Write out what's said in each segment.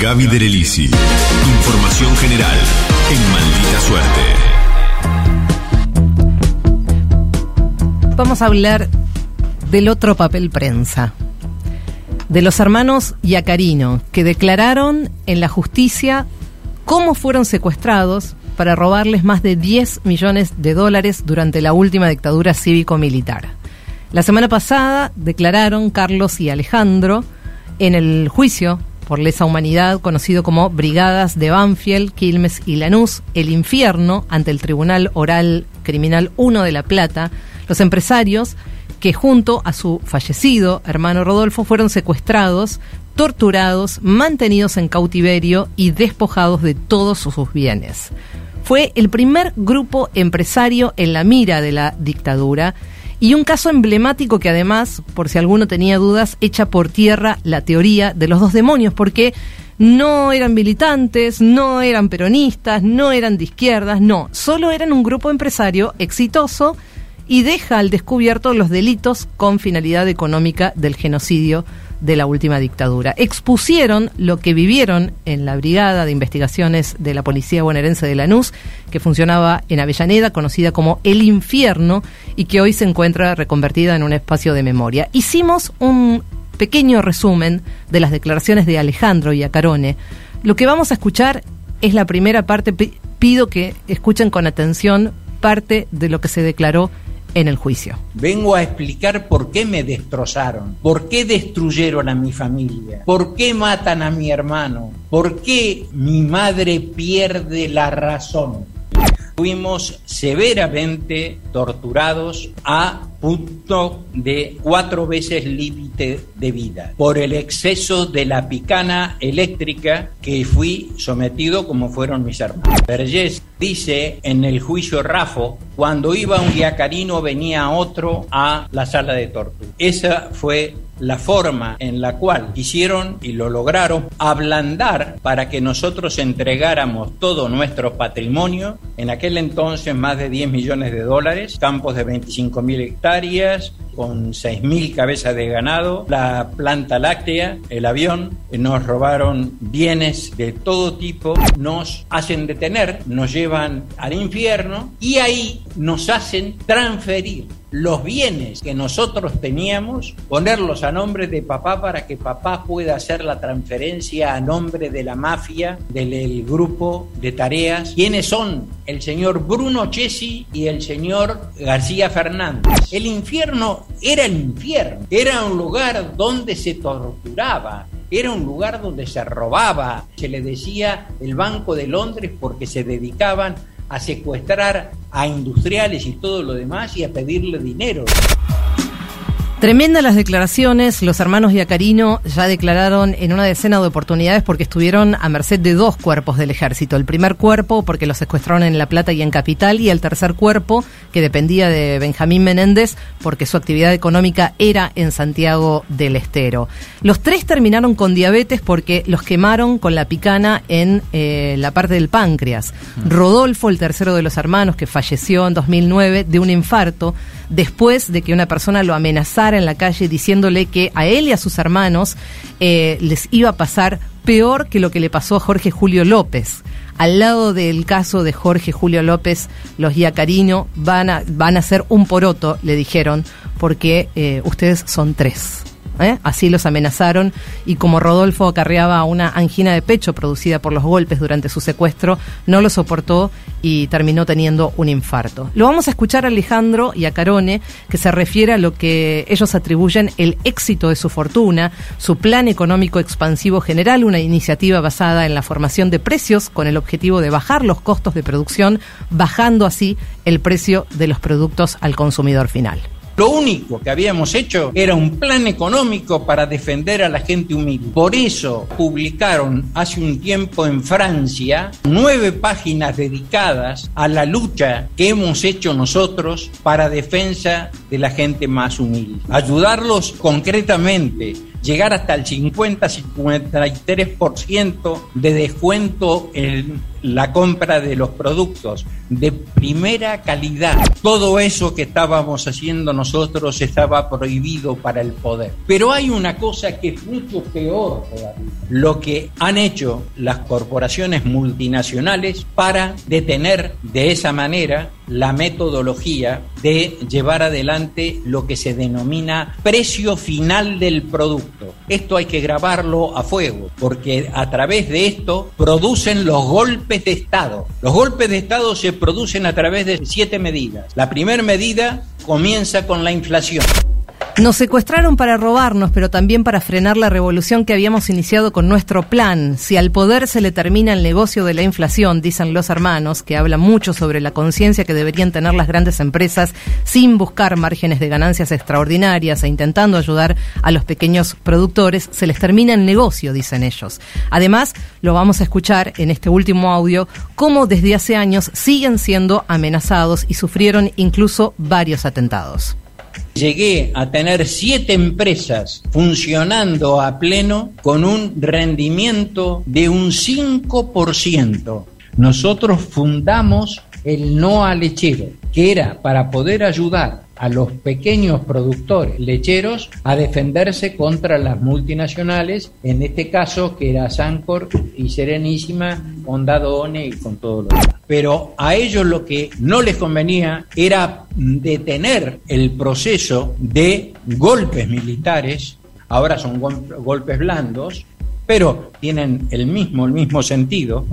Gaby Derelisi. Información general en Maldita Suerte. Vamos a hablar del otro papel prensa. De los hermanos Yacarino, que declararon en la justicia cómo fueron secuestrados para robarles más de 10 millones de dólares durante la última dictadura cívico-militar. La semana pasada declararon Carlos y Alejandro en el juicio por lesa humanidad conocido como Brigadas de Banfield, Quilmes y Lanús, el infierno ante el Tribunal Oral Criminal 1 de La Plata, los empresarios que junto a su fallecido hermano Rodolfo fueron secuestrados, torturados, mantenidos en cautiverio y despojados de todos sus bienes. Fue el primer grupo empresario en la mira de la dictadura y un caso emblemático que además, por si alguno tenía dudas, echa por tierra la teoría de los dos demonios, porque no eran militantes, no eran peronistas, no eran de izquierdas, no, solo eran un grupo empresario exitoso y deja al descubierto los delitos con finalidad económica del genocidio de la última dictadura. Expusieron lo que vivieron en la Brigada de Investigaciones de la Policía Bonaerense de Lanús, que funcionaba en Avellaneda, conocida como El Infierno, y que hoy se encuentra reconvertida en un espacio de memoria. Hicimos un pequeño resumen de las declaraciones de Alejandro y Acarone. Lo que vamos a escuchar es la primera parte. Pido que escuchen con atención parte de lo que se declaró en el juicio. Vengo a explicar por qué me destrozaron, por qué destruyeron a mi familia, por qué matan a mi hermano, por qué mi madre pierde la razón. Fuimos severamente torturados a punto de cuatro veces límite de vida por el exceso de la picana eléctrica que fui sometido como fueron mis hermanos. Vergés dice en el juicio Rafo, cuando iba un yacarino venía otro a la sala de tortura. Esa fue la forma en la cual quisieron y lo lograron ablandar para que nosotros entregáramos todo nuestro patrimonio, en aquel entonces más de 10 millones de dólares, campos de 25 mil hectáreas, con 6.000 cabezas de ganado, la planta láctea, el avión, nos robaron bienes de todo tipo, nos hacen detener, nos llevan al infierno y ahí nos hacen transferir los bienes que nosotros teníamos, ponerlos a nombre de papá para que papá pueda hacer la transferencia a nombre de la mafia, del grupo de tareas. ¿Quiénes son? El señor Bruno Chesi y el señor García Fernández. El infierno era el infierno, era un lugar donde se torturaba, era un lugar donde se robaba, se le decía el Banco de Londres porque se dedicaban a secuestrar a industriales y todo lo demás y a pedirle dinero. Tremendas las declaraciones, los hermanos Yacarino ya declararon en una decena de oportunidades porque estuvieron a merced de dos cuerpos del ejército. El primer cuerpo porque los secuestraron en La Plata y en Capital y el tercer cuerpo que dependía de Benjamín Menéndez porque su actividad económica era en Santiago del Estero. Los tres terminaron con diabetes porque los quemaron con la picana en eh, la parte del páncreas. Rodolfo, el tercero de los hermanos que falleció en 2009 de un infarto después de que una persona lo amenazara en la calle diciéndole que a él y a sus hermanos eh, les iba a pasar peor que lo que le pasó a Jorge Julio López. Al lado del caso de Jorge Julio López, los Iacarino van a, van a ser un poroto, le dijeron, porque eh, ustedes son tres. ¿Eh? Así los amenazaron y como Rodolfo acarreaba una angina de pecho producida por los golpes durante su secuestro, no lo soportó y terminó teniendo un infarto. Lo vamos a escuchar a Alejandro y a Carone, que se refiere a lo que ellos atribuyen el éxito de su fortuna, su plan económico expansivo general, una iniciativa basada en la formación de precios con el objetivo de bajar los costos de producción, bajando así el precio de los productos al consumidor final. Lo único que habíamos hecho era un plan económico para defender a la gente humilde. Por eso publicaron hace un tiempo en Francia nueve páginas dedicadas a la lucha que hemos hecho nosotros para defensa de la gente más humilde. Ayudarlos concretamente llegar hasta el 50-53% de descuento en la compra de los productos de primera calidad. Todo eso que estábamos haciendo nosotros estaba prohibido para el poder. Pero hay una cosa que es mucho peor todavía. Lo que han hecho las corporaciones multinacionales para detener de esa manera la metodología de llevar adelante lo que se denomina precio final del producto. Esto hay que grabarlo a fuego, porque a través de esto producen los golpes de Estado. Los golpes de Estado se producen a través de siete medidas. La primera medida comienza con la inflación. Nos secuestraron para robarnos, pero también para frenar la revolución que habíamos iniciado con nuestro plan. Si al poder se le termina el negocio de la inflación, dicen los hermanos, que habla mucho sobre la conciencia que deberían tener las grandes empresas sin buscar márgenes de ganancias extraordinarias e intentando ayudar a los pequeños productores, se les termina el negocio, dicen ellos. Además, lo vamos a escuchar en este último audio, cómo desde hace años siguen siendo amenazados y sufrieron incluso varios atentados. Llegué a tener siete empresas funcionando a pleno con un rendimiento de un 5%. Nosotros fundamos el No a Lechero, que era para poder ayudar a los pequeños productores lecheros a defenderse contra las multinacionales, en este caso que era Sancor y Serenísima, con Dadone y con todo lo demás. Pero a ellos lo que no les convenía era detener el proceso de golpes militares, ahora son golpes blandos, pero tienen el mismo, el mismo sentido,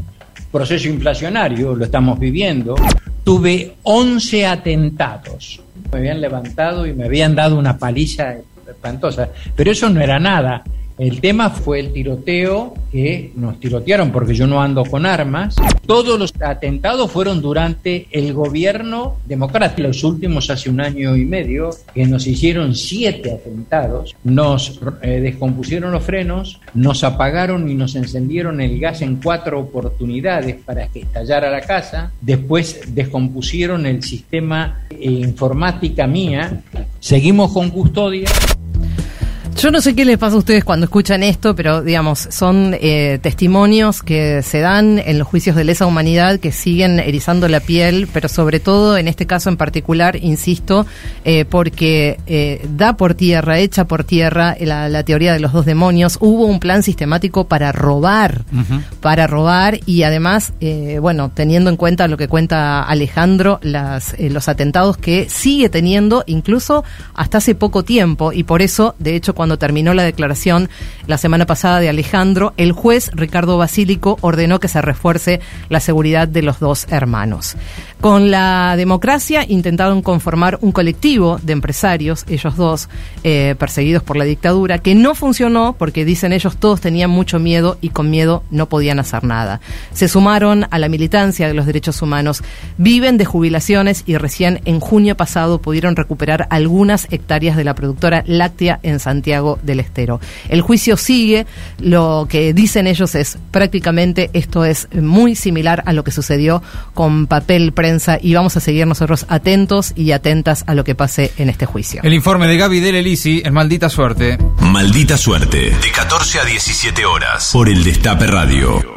proceso inflacionario, lo estamos viviendo, tuve 11 atentados me habían levantado y me habían dado una paliza espantosa. Pero eso no era nada. El tema fue el tiroteo que nos tirotearon porque yo no ando con armas. Todos los atentados fueron durante el gobierno democrático. Los últimos hace un año y medio que nos hicieron siete atentados, nos eh, descompusieron los frenos, nos apagaron y nos encendieron el gas en cuatro oportunidades para que estallara la casa. Después descompusieron el sistema eh, informática mía. Seguimos con custodia. Yo no sé qué les pasa a ustedes cuando escuchan esto, pero digamos, son eh, testimonios que se dan en los juicios de lesa humanidad que siguen erizando la piel, pero sobre todo en este caso en particular, insisto, eh, porque eh, da por tierra, echa por tierra la, teoría de los dos demonios. Hubo un plan sistemático para robar, para robar y además, bueno, teniendo en cuenta lo que cuenta Alejandro, las, los atentados que sigue teniendo incluso hasta hace poco tiempo y por eso, de hecho, cuando terminó la declaración la semana pasada de Alejandro, el juez Ricardo Basílico ordenó que se refuerce la seguridad de los dos hermanos. Con la democracia intentaron conformar un colectivo de empresarios, ellos dos, eh, perseguidos por la dictadura, que no funcionó porque dicen ellos todos tenían mucho miedo y con miedo no podían hacer nada. Se sumaron a la militancia de los derechos humanos, viven de jubilaciones y recién en junio pasado pudieron recuperar algunas hectáreas de la productora láctea en Santiago del Estero. El juicio sigue, lo que dicen ellos es prácticamente esto es muy similar a lo que sucedió con papel prensa y vamos a seguir nosotros atentos y atentas a lo que pase en este juicio. El informe de Gaby Del Elisi en Maldita Suerte. Maldita Suerte, de 14 a 17 horas, por el Destape Radio.